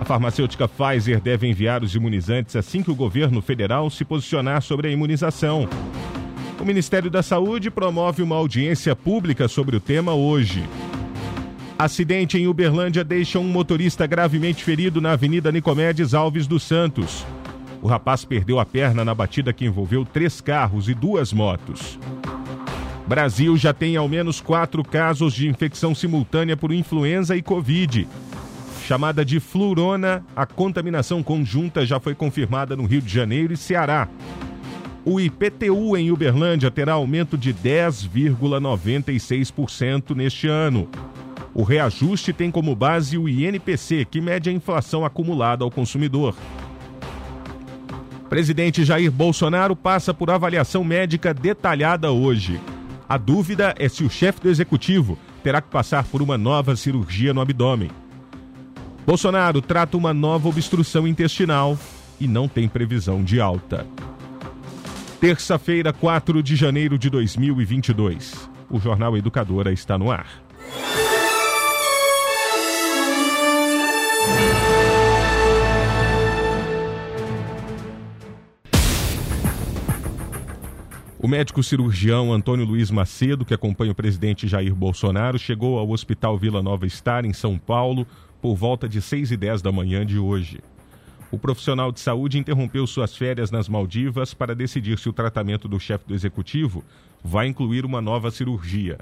A farmacêutica Pfizer deve enviar os imunizantes assim que o governo federal se posicionar sobre a imunização. O Ministério da Saúde promove uma audiência pública sobre o tema hoje. Acidente em Uberlândia deixa um motorista gravemente ferido na Avenida Nicomedes Alves dos Santos. O rapaz perdeu a perna na batida que envolveu três carros e duas motos. Brasil já tem ao menos quatro casos de infecção simultânea por influenza e Covid. Chamada de flurona, a contaminação conjunta já foi confirmada no Rio de Janeiro e Ceará. O IPTU em Uberlândia terá aumento de 10,96% neste ano. O reajuste tem como base o INPC, que mede a inflação acumulada ao consumidor. Presidente Jair Bolsonaro passa por avaliação médica detalhada hoje. A dúvida é se o chefe do executivo terá que passar por uma nova cirurgia no abdômen. Bolsonaro trata uma nova obstrução intestinal e não tem previsão de alta. Terça-feira, 4 de janeiro de 2022. O Jornal Educadora está no ar. O médico cirurgião Antônio Luiz Macedo, que acompanha o presidente Jair Bolsonaro, chegou ao Hospital Vila Nova Star, em São Paulo, por volta de 6 e 10 da manhã de hoje. O profissional de saúde interrompeu suas férias nas Maldivas para decidir se o tratamento do chefe do executivo vai incluir uma nova cirurgia.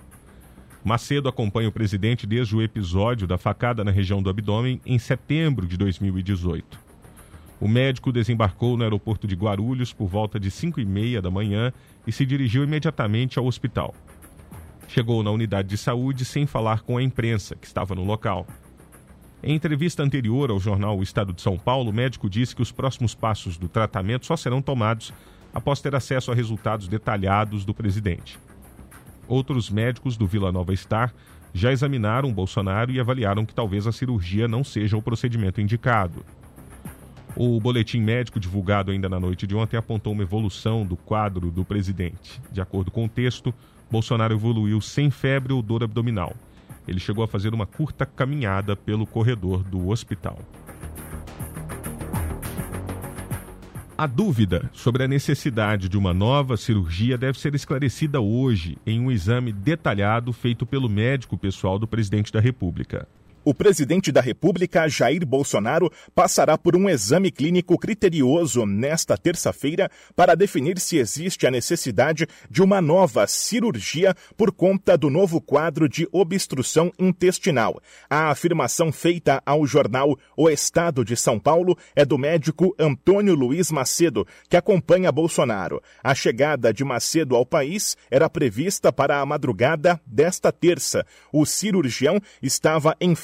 Macedo acompanha o presidente desde o episódio da facada na região do abdômen em setembro de 2018. O médico desembarcou no aeroporto de Guarulhos por volta de 5 e meia da manhã e se dirigiu imediatamente ao hospital. Chegou na unidade de saúde sem falar com a imprensa, que estava no local. Em entrevista anterior ao jornal O Estado de São Paulo, o médico disse que os próximos passos do tratamento só serão tomados após ter acesso a resultados detalhados do presidente. Outros médicos do Vila Nova Star já examinaram Bolsonaro e avaliaram que talvez a cirurgia não seja o procedimento indicado. O boletim médico divulgado ainda na noite de ontem apontou uma evolução do quadro do presidente. De acordo com o texto, Bolsonaro evoluiu sem febre ou dor abdominal ele chegou a fazer uma curta caminhada pelo corredor do hospital. A dúvida sobre a necessidade de uma nova cirurgia deve ser esclarecida hoje em um exame detalhado feito pelo médico pessoal do presidente da República. O presidente da República, Jair Bolsonaro, passará por um exame clínico criterioso nesta terça-feira para definir se existe a necessidade de uma nova cirurgia por conta do novo quadro de obstrução intestinal. A afirmação feita ao jornal O Estado de São Paulo é do médico Antônio Luiz Macedo, que acompanha Bolsonaro. A chegada de Macedo ao país era prevista para a madrugada desta terça. O cirurgião estava em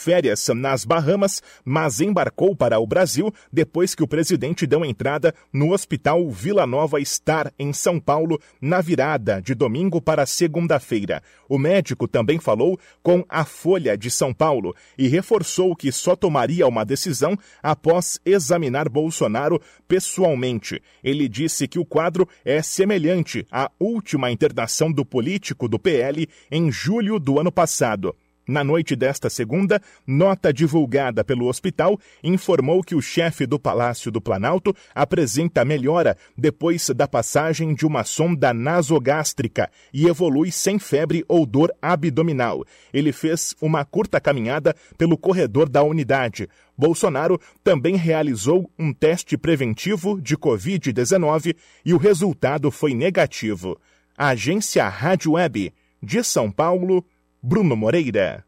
nas Bahamas, mas embarcou para o Brasil depois que o presidente deu entrada no Hospital Vila Nova Star, em São Paulo, na virada de domingo para segunda-feira. O médico também falou com a Folha de São Paulo e reforçou que só tomaria uma decisão após examinar Bolsonaro pessoalmente. Ele disse que o quadro é semelhante à última internação do político do PL em julho do ano passado. Na noite desta segunda, nota divulgada pelo hospital informou que o chefe do Palácio do Planalto apresenta melhora depois da passagem de uma sonda nasogástrica e evolui sem febre ou dor abdominal. Ele fez uma curta caminhada pelo corredor da unidade. Bolsonaro também realizou um teste preventivo de Covid-19 e o resultado foi negativo. A agência Rádio Web de São Paulo, Bruno Moreira.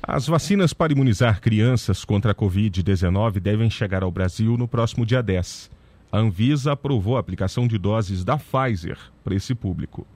As vacinas para imunizar crianças contra a Covid-19 devem chegar ao Brasil no próximo dia 10. A Anvisa aprovou a aplicação de doses da Pfizer para esse público.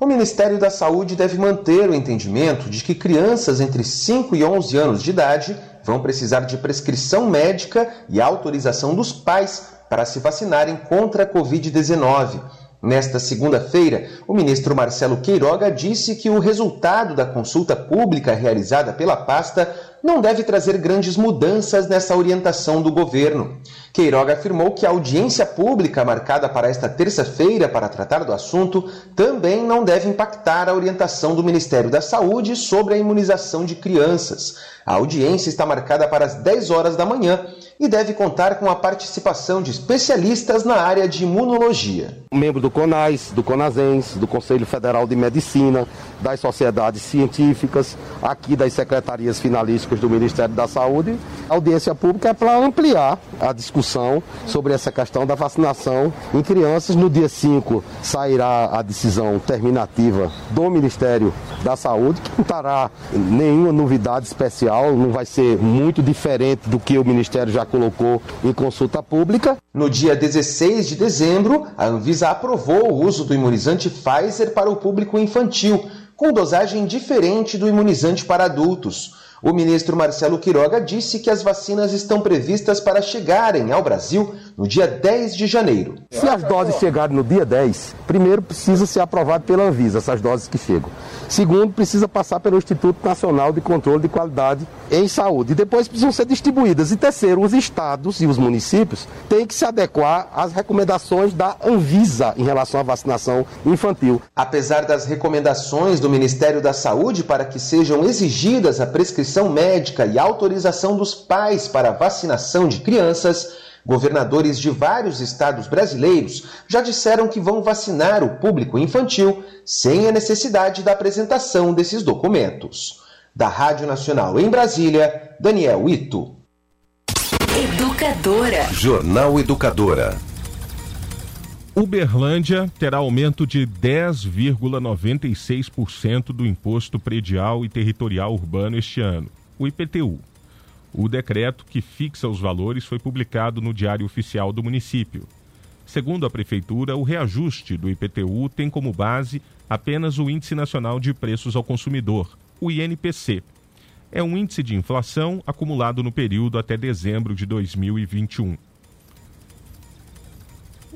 O Ministério da Saúde deve manter o entendimento de que crianças entre 5 e 11 anos de idade vão precisar de prescrição médica e autorização dos pais para se vacinarem contra a Covid-19. Nesta segunda-feira, o ministro Marcelo Queiroga disse que o resultado da consulta pública realizada pela pasta não deve trazer grandes mudanças nessa orientação do governo. Queiroga afirmou que a audiência pública marcada para esta terça-feira para tratar do assunto também não deve impactar a orientação do Ministério da Saúde sobre a imunização de crianças. A audiência está marcada para as 10 horas da manhã e deve contar com a participação de especialistas na área de imunologia. Membro do CONAS, do CONASENS, do Conselho Federal de Medicina, das sociedades científicas, aqui das secretarias finalísticas do Ministério da Saúde. A audiência pública é para ampliar a discussão sobre essa questão da vacinação em crianças. No dia 5 sairá a decisão terminativa do Ministério da Saúde, que não terá nenhuma novidade especial, não vai ser muito diferente do que o Ministério já colocou em consulta pública. No dia 16 de dezembro, a Anvisa aprovou o uso do imunizante Pfizer para o público infantil, com dosagem diferente do imunizante para adultos. O ministro Marcelo Quiroga disse que as vacinas estão previstas para chegarem ao Brasil no dia 10 de janeiro. Se as doses chegarem no dia 10, primeiro precisa ser aprovado pela Anvisa, essas doses que chegam. Segundo, precisa passar pelo Instituto Nacional de Controle de Qualidade em Saúde. E depois precisam ser distribuídas. E terceiro, os estados e os municípios têm que se adequar às recomendações da Anvisa em relação à vacinação infantil. Apesar das recomendações do Ministério da Saúde para que sejam exigidas a prescrição médica e autorização dos pais para a vacinação de crianças, Governadores de vários estados brasileiros já disseram que vão vacinar o público infantil sem a necessidade da apresentação desses documentos. Da Rádio Nacional em Brasília, Daniel Ito. Educadora. Jornal Educadora. Uberlândia terá aumento de 10,96% do imposto predial e territorial urbano este ano, o IPTU. O decreto que fixa os valores foi publicado no Diário Oficial do município. Segundo a Prefeitura, o reajuste do IPTU tem como base apenas o Índice Nacional de Preços ao Consumidor, o INPC. É um índice de inflação acumulado no período até dezembro de 2021.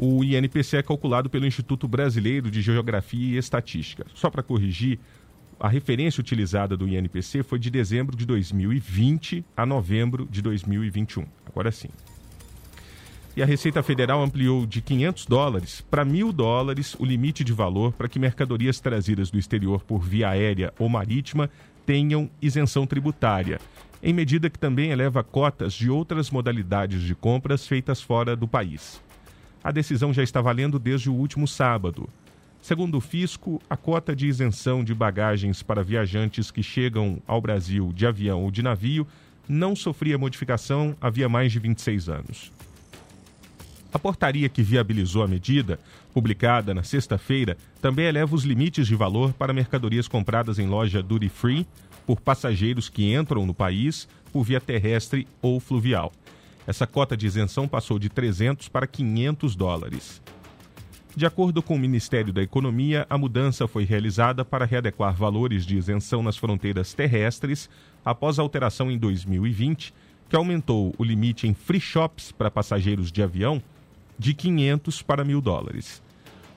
O INPC é calculado pelo Instituto Brasileiro de Geografia e Estatística. Só para corrigir, a referência utilizada do INPC foi de dezembro de 2020 a novembro de 2021. Agora sim. E a Receita Federal ampliou de 500 dólares para 1.000 dólares o limite de valor para que mercadorias trazidas do exterior por via aérea ou marítima tenham isenção tributária, em medida que também eleva cotas de outras modalidades de compras feitas fora do país. A decisão já está valendo desde o último sábado. Segundo o fisco, a cota de isenção de bagagens para viajantes que chegam ao Brasil de avião ou de navio não sofria modificação havia mais de 26 anos. A portaria que viabilizou a medida, publicada na sexta-feira, também eleva os limites de valor para mercadorias compradas em loja duty free por passageiros que entram no país por via terrestre ou fluvial. Essa cota de isenção passou de 300 para 500 dólares. De acordo com o Ministério da Economia, a mudança foi realizada para readequar valores de isenção nas fronteiras terrestres após a alteração em 2020, que aumentou o limite em free shops para passageiros de avião de 500 para 1.000 dólares.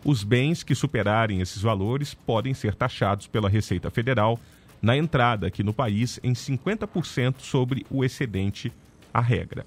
Os bens que superarem esses valores podem ser taxados pela Receita Federal na entrada aqui no país em 50% sobre o excedente à regra.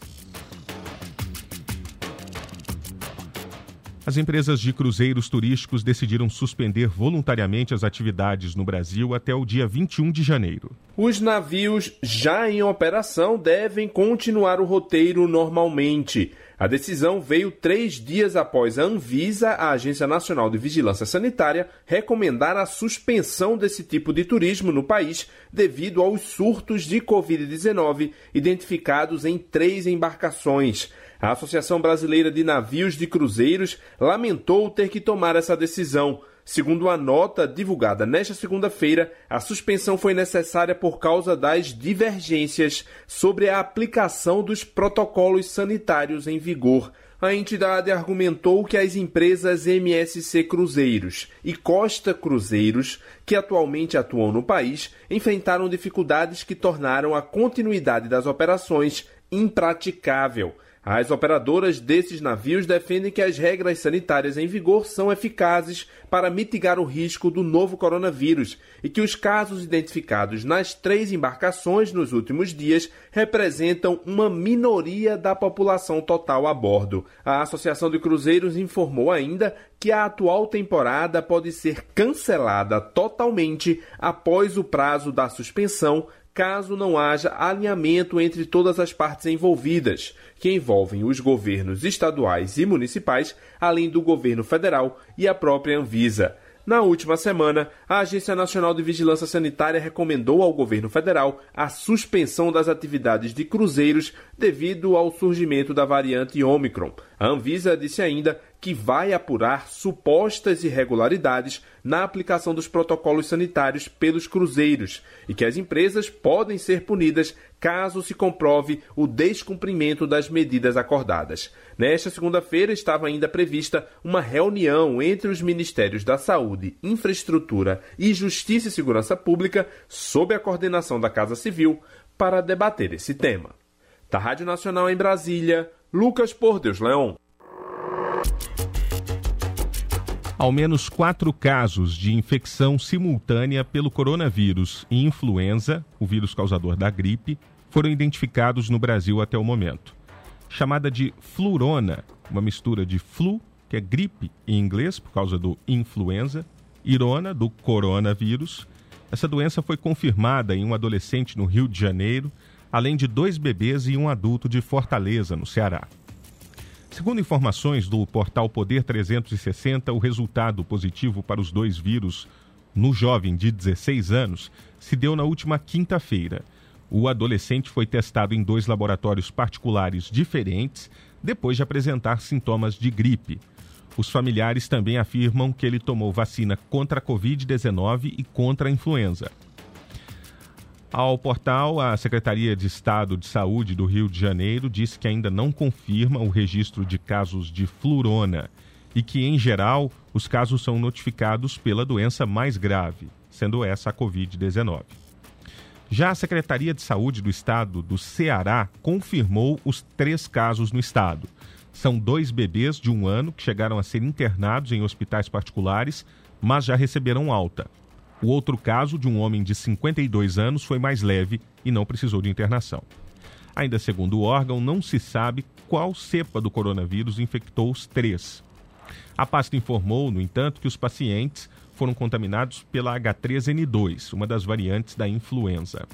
As empresas de cruzeiros turísticos decidiram suspender voluntariamente as atividades no Brasil até o dia 21 de janeiro. Os navios já em operação devem continuar o roteiro normalmente. A decisão veio três dias após a Anvisa, a Agência Nacional de Vigilância Sanitária, recomendar a suspensão desse tipo de turismo no país devido aos surtos de Covid-19 identificados em três embarcações. A Associação Brasileira de Navios de Cruzeiros lamentou ter que tomar essa decisão. Segundo a nota divulgada nesta segunda-feira, a suspensão foi necessária por causa das divergências sobre a aplicação dos protocolos sanitários em vigor. a entidade argumentou que as empresas MSC Cruzeiros e Costa Cruzeiros, que atualmente atuam no país, enfrentaram dificuldades que tornaram a continuidade das operações impraticável as operadoras desses navios defendem que as regras sanitárias em vigor são eficazes para mitigar o risco do novo coronavírus e que os casos identificados nas três embarcações nos últimos dias representam uma minoria da população total a bordo. A Associação de Cruzeiros informou ainda que a atual temporada pode ser cancelada totalmente após o prazo da suspensão caso não haja alinhamento entre todas as partes envolvidas, que envolvem os governos estaduais e municipais, além do governo federal e a própria Anvisa. Na última semana, a Agência Nacional de Vigilância Sanitária recomendou ao governo federal a suspensão das atividades de cruzeiros devido ao surgimento da variante Omicron. A Anvisa disse ainda que vai apurar supostas irregularidades na aplicação dos protocolos sanitários pelos cruzeiros e que as empresas podem ser punidas caso se comprove o descumprimento das medidas acordadas. Nesta segunda-feira estava ainda prevista uma reunião entre os Ministérios da Saúde, Infraestrutura e Justiça e Segurança Pública, sob a coordenação da Casa Civil, para debater esse tema. Da Rádio Nacional em Brasília, Lucas Por Deus Leão. Ao menos quatro casos de infecção simultânea pelo coronavírus e influenza, o vírus causador da gripe, foram identificados no Brasil até o momento. Chamada de flurona, uma mistura de flu, que é gripe em inglês por causa do influenza, irona, do coronavírus. Essa doença foi confirmada em um adolescente no Rio de Janeiro, além de dois bebês e um adulto de Fortaleza, no Ceará. Segundo informações do portal Poder 360, o resultado positivo para os dois vírus no jovem de 16 anos se deu na última quinta-feira. O adolescente foi testado em dois laboratórios particulares diferentes depois de apresentar sintomas de gripe. Os familiares também afirmam que ele tomou vacina contra a Covid-19 e contra a influenza. Ao portal, a Secretaria de Estado de Saúde do Rio de Janeiro disse que ainda não confirma o registro de casos de flurona e que, em geral, os casos são notificados pela doença mais grave, sendo essa a Covid-19. Já a Secretaria de Saúde do Estado do Ceará confirmou os três casos no estado. São dois bebês de um ano que chegaram a ser internados em hospitais particulares, mas já receberam alta. O outro caso, de um homem de 52 anos, foi mais leve e não precisou de internação. Ainda segundo o órgão, não se sabe qual cepa do coronavírus infectou os três. A pasta informou, no entanto, que os pacientes foram contaminados pela H3N2, uma das variantes da influenza.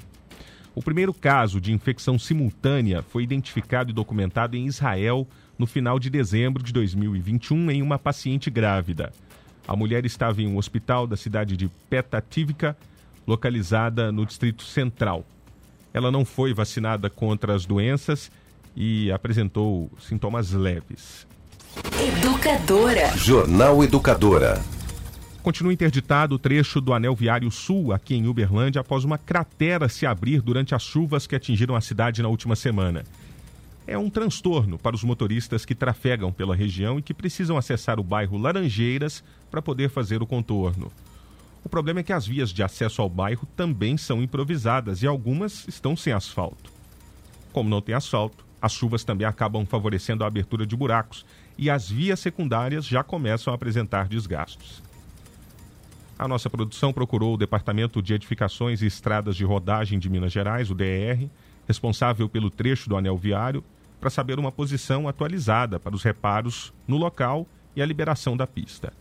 O primeiro caso de infecção simultânea foi identificado e documentado em Israel no final de dezembro de 2021 em uma paciente grávida. A mulher estava em um hospital da cidade de Petativka, localizada no Distrito Central. Ela não foi vacinada contra as doenças e apresentou sintomas leves. Educadora. Jornal Educadora. Continua interditado o trecho do Anel Viário Sul, aqui em Uberlândia, após uma cratera se abrir durante as chuvas que atingiram a cidade na última semana é um transtorno para os motoristas que trafegam pela região e que precisam acessar o bairro Laranjeiras para poder fazer o contorno. O problema é que as vias de acesso ao bairro também são improvisadas e algumas estão sem asfalto. Como não tem asfalto, as chuvas também acabam favorecendo a abertura de buracos e as vias secundárias já começam a apresentar desgastos. A nossa produção procurou o Departamento de Edificações e Estradas de Rodagem de Minas Gerais, o DR, responsável pelo trecho do anel viário, para saber uma posição atualizada para os reparos no local e a liberação da pista.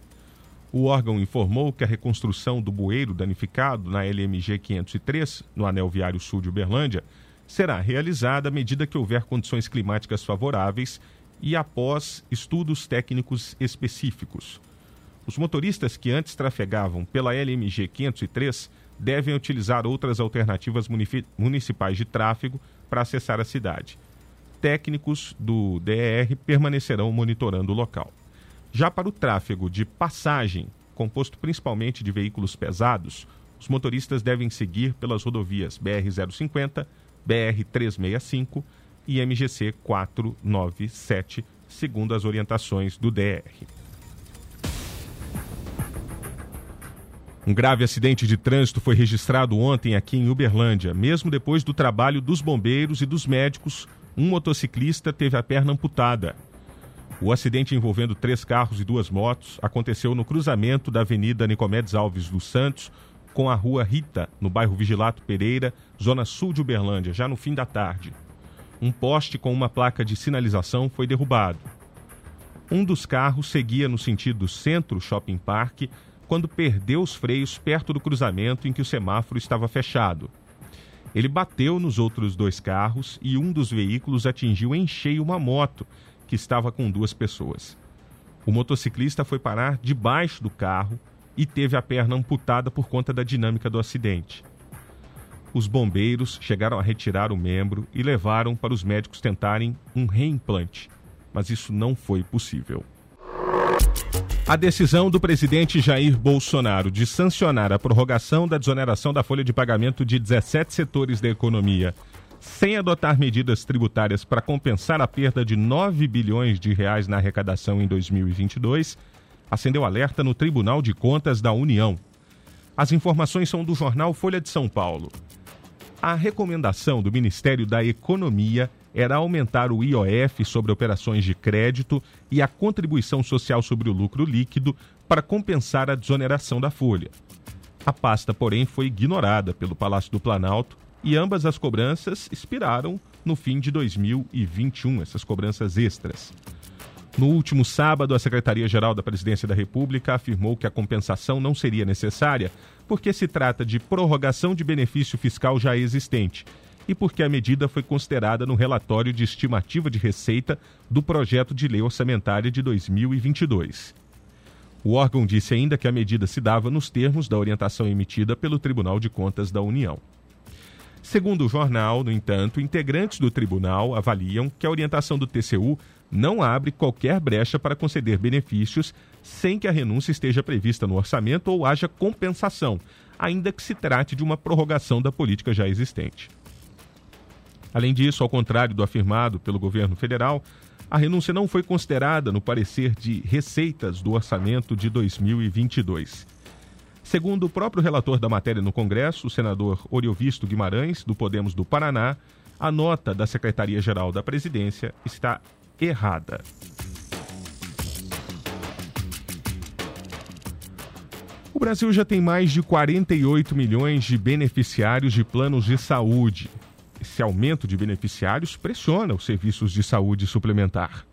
O órgão informou que a reconstrução do bueiro danificado na LMG 503, no anel viário sul de Uberlândia, será realizada à medida que houver condições climáticas favoráveis e após estudos técnicos específicos. Os motoristas que antes trafegavam pela LMG 503 devem utilizar outras alternativas municipais de tráfego para acessar a cidade. Técnicos do DER permanecerão monitorando o local. Já para o tráfego de passagem, composto principalmente de veículos pesados, os motoristas devem seguir pelas rodovias BR-050, BR-365 e MGC 497, segundo as orientações do DR. Um grave acidente de trânsito foi registrado ontem aqui em Uberlândia. Mesmo depois do trabalho dos bombeiros e dos médicos, um motociclista teve a perna amputada. O acidente envolvendo três carros e duas motos aconteceu no cruzamento da Avenida Nicomedes Alves dos Santos com a Rua Rita, no bairro Vigilato Pereira, zona sul de Uberlândia, já no fim da tarde. Um poste com uma placa de sinalização foi derrubado. Um dos carros seguia no sentido centro Shopping Park quando perdeu os freios perto do cruzamento em que o semáforo estava fechado. Ele bateu nos outros dois carros e um dos veículos atingiu em cheio uma moto que estava com duas pessoas. O motociclista foi parar debaixo do carro e teve a perna amputada por conta da dinâmica do acidente. Os bombeiros chegaram a retirar o membro e levaram para os médicos tentarem um reimplante, mas isso não foi possível. A decisão do presidente Jair Bolsonaro de sancionar a prorrogação da desoneração da folha de pagamento de 17 setores da economia, sem adotar medidas tributárias para compensar a perda de 9 bilhões de reais na arrecadação em 2022, acendeu alerta no Tribunal de Contas da União. As informações são do jornal Folha de São Paulo. A recomendação do Ministério da Economia era aumentar o IOF sobre operações de crédito e a contribuição social sobre o lucro líquido para compensar a desoneração da folha. A pasta, porém, foi ignorada pelo Palácio do Planalto e ambas as cobranças expiraram no fim de 2021, essas cobranças extras. No último sábado, a Secretaria-Geral da Presidência da República afirmou que a compensação não seria necessária porque se trata de prorrogação de benefício fiscal já existente e porque a medida foi considerada no relatório de estimativa de receita do projeto de lei orçamentária de 2022. O órgão disse ainda que a medida se dava nos termos da orientação emitida pelo Tribunal de Contas da União. Segundo o jornal, no entanto, integrantes do tribunal avaliam que a orientação do TCU não abre qualquer brecha para conceder benefícios sem que a renúncia esteja prevista no orçamento ou haja compensação, ainda que se trate de uma prorrogação da política já existente. Além disso, ao contrário do afirmado pelo governo federal, a renúncia não foi considerada no parecer de receitas do orçamento de 2022. Segundo o próprio relator da matéria no Congresso, o senador Oriovisto Guimarães, do Podemos do Paraná, a nota da Secretaria-Geral da Presidência está errada. O Brasil já tem mais de 48 milhões de beneficiários de planos de saúde esse aumento de beneficiários pressiona os serviços de saúde suplementar.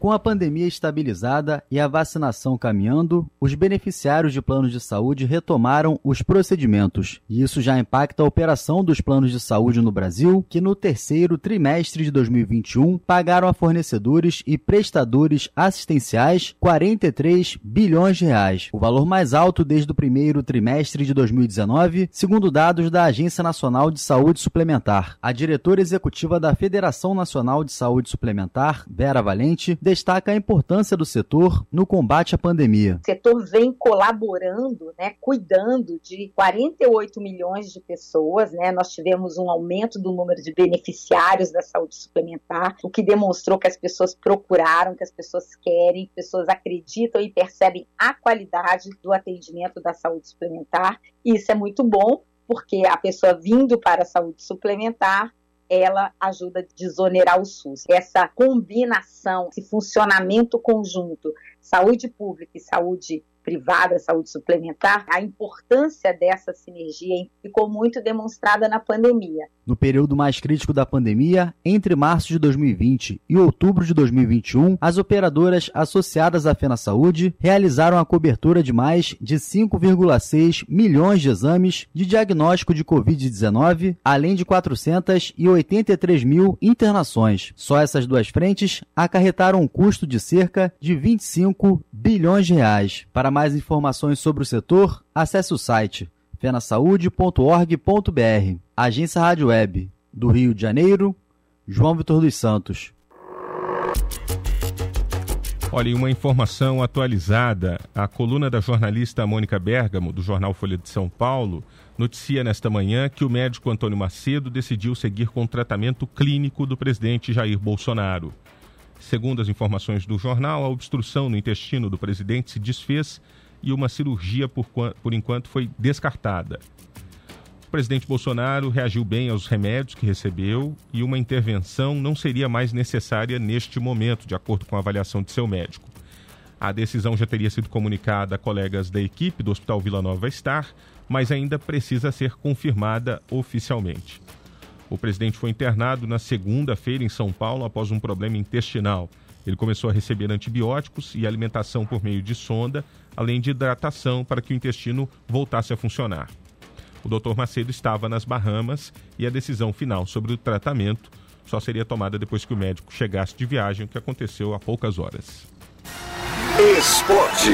Com a pandemia estabilizada e a vacinação caminhando, os beneficiários de planos de saúde retomaram os procedimentos. E isso já impacta a operação dos planos de saúde no Brasil, que no terceiro trimestre de 2021 pagaram a fornecedores e prestadores assistenciais 43 bilhões de reais, o valor mais alto desde o primeiro trimestre de 2019, segundo dados da Agência Nacional de Saúde Suplementar. A diretora executiva da Federação Nacional de Saúde Suplementar, Vera Valente, destaca a importância do setor no combate à pandemia. O setor vem colaborando, né, cuidando de 48 milhões de pessoas. Né? Nós tivemos um aumento do número de beneficiários da saúde suplementar, o que demonstrou que as pessoas procuraram, que as pessoas querem, que as pessoas acreditam e percebem a qualidade do atendimento da saúde suplementar. Isso é muito bom, porque a pessoa vindo para a saúde suplementar ela ajuda a desonerar o SUS. Essa combinação, esse funcionamento conjunto, saúde pública e saúde privada, saúde suplementar, a importância dessa sinergia ficou muito demonstrada na pandemia. No período mais crítico da pandemia, entre março de 2020 e outubro de 2021, as operadoras associadas à Fena Saúde realizaram a cobertura de mais de 5,6 milhões de exames de diagnóstico de Covid-19, além de 483 mil internações. Só essas duas frentes acarretaram um custo de cerca de 25 bilhões de reais. Para mais informações sobre o setor, acesse o site fenasaude.org.br. Agência Rádio Web do Rio de Janeiro, João Vitor dos Santos. Olha, uma informação atualizada. A coluna da jornalista Mônica Bergamo, do jornal Folha de São Paulo, noticia nesta manhã que o médico Antônio Macedo decidiu seguir com o tratamento clínico do presidente Jair Bolsonaro. Segundo as informações do jornal, a obstrução no intestino do presidente se desfez e uma cirurgia, por, por enquanto, foi descartada. O presidente Bolsonaro reagiu bem aos remédios que recebeu e uma intervenção não seria mais necessária neste momento, de acordo com a avaliação de seu médico. A decisão já teria sido comunicada a colegas da equipe do Hospital Vila Nova Star, mas ainda precisa ser confirmada oficialmente. O presidente foi internado na segunda-feira em São Paulo após um problema intestinal. Ele começou a receber antibióticos e alimentação por meio de sonda, além de hidratação para que o intestino voltasse a funcionar. O Dr. Macedo estava nas Bahamas e a decisão final sobre o tratamento só seria tomada depois que o médico chegasse de viagem, o que aconteceu há poucas horas. Esporte.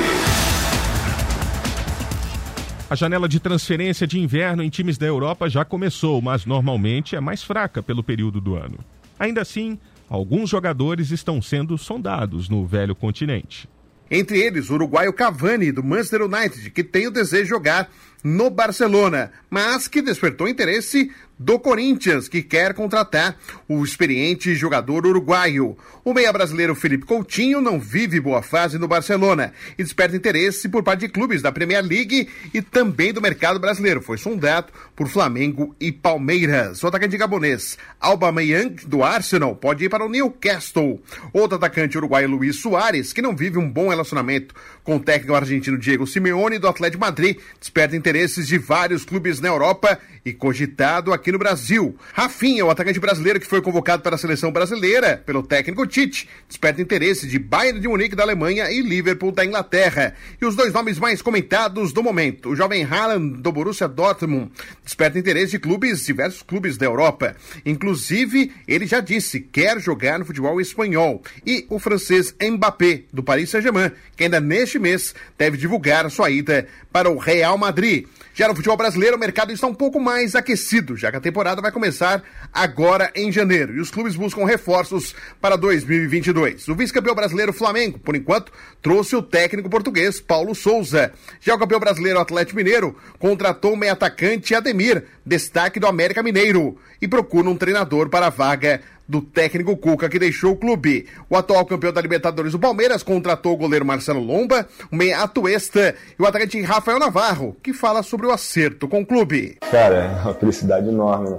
A janela de transferência de inverno em times da Europa já começou, mas normalmente é mais fraca pelo período do ano. Ainda assim, alguns jogadores estão sendo sondados no velho continente. Entre eles, o uruguaio Cavani, do Manchester United, que tem o desejo de jogar no Barcelona, mas que despertou interesse do Corinthians, que quer contratar o experiente jogador uruguaio. O meia brasileiro Felipe Coutinho não vive boa fase no Barcelona e desperta interesse por parte de clubes da Premier League e também do mercado brasileiro. Foi sondado por Flamengo e Palmeiras. O atacante gabonês Alba Meyang, do Arsenal, pode ir para o Newcastle. Outro atacante uruguaio Luiz Soares, que não vive um bom relacionamento com o técnico argentino Diego Simeone do Atlético Madrid, desperta interesses de vários clubes na Europa e cogitado aqui no Brasil. Rafinha, o atacante brasileiro que foi convocado para a seleção brasileira pelo técnico Tite, desperta interesse de Bayern de Munique da Alemanha e Liverpool da Inglaterra. E os dois nomes mais comentados do momento, o jovem Haaland do Borussia Dortmund, desperta interesse de clubes, diversos clubes da Europa. Inclusive, ele já disse, quer jogar no futebol espanhol. E o francês Mbappé, do Paris Saint-Germain, que ainda neste mês deve divulgar sua ida para o Real Madrid. Já no futebol brasileiro, o mercado está um pouco mais aquecido, já que a temporada vai começar agora em janeiro e os clubes buscam reforços para 2022. O vice-campeão brasileiro Flamengo, por enquanto, trouxe o técnico português Paulo Souza. Já o campeão brasileiro Atlético Mineiro contratou o meio-atacante Ademir, destaque do América Mineiro, e procura um treinador para a vaga do técnico Cuca, que deixou o clube. O atual campeão da Libertadores, o Palmeiras, contratou o goleiro Marcelo Lomba, o meia Atuesta e o atacante Rafael Navarro, que fala sobre o acerto com o clube. Cara, é uma felicidade enorme. Né?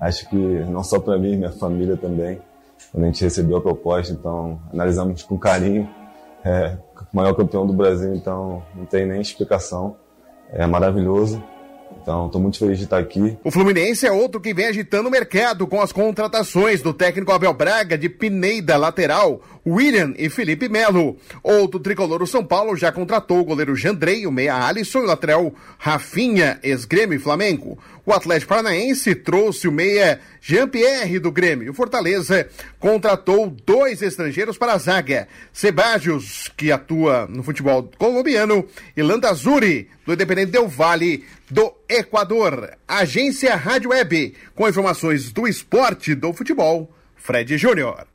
Acho que não só para mim, minha família também. Quando a gente recebeu a proposta, então analisamos com carinho. É, maior campeão do Brasil, então não tem nem explicação. É maravilhoso. Então, estou muito feliz de estar aqui. O Fluminense é outro que vem agitando o mercado com as contratações do técnico Abel Braga de Pineida, lateral, William e Felipe Melo. Outro tricolor, o São Paulo, já contratou o goleiro Jandrei, o meia Alisson e o lateral Rafinha, ex-Grêmio e Flamengo. O Atlético Paranaense trouxe o meia Jean-Pierre do Grêmio. O Fortaleza contratou dois estrangeiros para a zaga. Sebadios, que atua no futebol colombiano, e Landazuri, do Independente Del Vale, do Equador. Agência Rádio Web, com informações do esporte do futebol, Fred Júnior.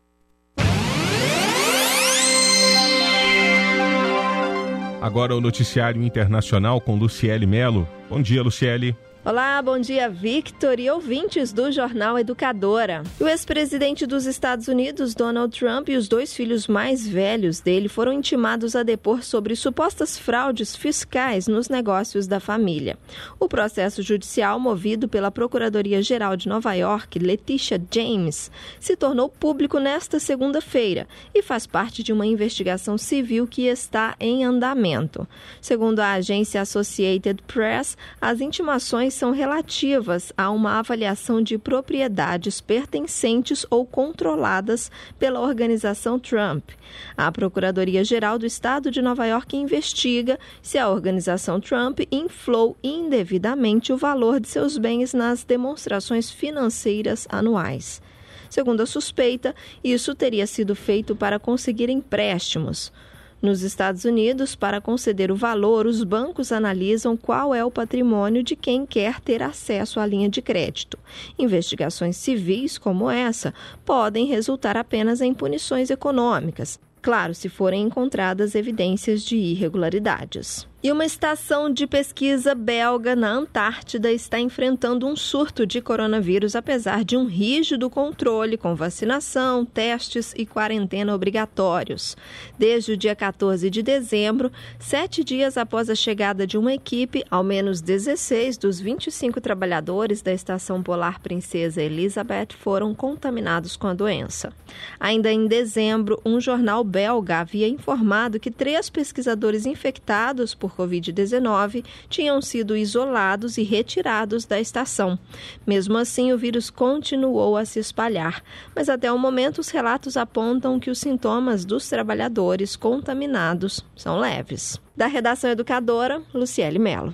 Agora o noticiário internacional com Luciele Melo. Bom dia, Luciele. Olá, bom dia, Victor e ouvintes do Jornal Educadora. O ex-presidente dos Estados Unidos, Donald Trump, e os dois filhos mais velhos dele foram intimados a depor sobre supostas fraudes fiscais nos negócios da família. O processo judicial, movido pela Procuradoria-Geral de Nova York, Letitia James, se tornou público nesta segunda-feira e faz parte de uma investigação civil que está em andamento. Segundo a agência Associated Press, as intimações são relativas a uma avaliação de propriedades pertencentes ou controladas pela organização Trump. A Procuradoria-Geral do Estado de Nova York investiga se a organização Trump inflou indevidamente o valor de seus bens nas demonstrações financeiras anuais. Segundo a suspeita, isso teria sido feito para conseguir empréstimos. Nos Estados Unidos, para conceder o valor, os bancos analisam qual é o patrimônio de quem quer ter acesso à linha de crédito. Investigações civis como essa podem resultar apenas em punições econômicas, claro, se forem encontradas evidências de irregularidades. E uma estação de pesquisa belga na Antártida está enfrentando um surto de coronavírus, apesar de um rígido controle com vacinação, testes e quarentena obrigatórios. Desde o dia 14 de dezembro, sete dias após a chegada de uma equipe, ao menos 16 dos 25 trabalhadores da Estação Polar Princesa Elizabeth foram contaminados com a doença. Ainda em dezembro, um jornal belga havia informado que três pesquisadores infectados por Covid-19 tinham sido isolados e retirados da estação. Mesmo assim, o vírus continuou a se espalhar, mas até o momento os relatos apontam que os sintomas dos trabalhadores contaminados são leves. Da redação educadora, Luciele Mello.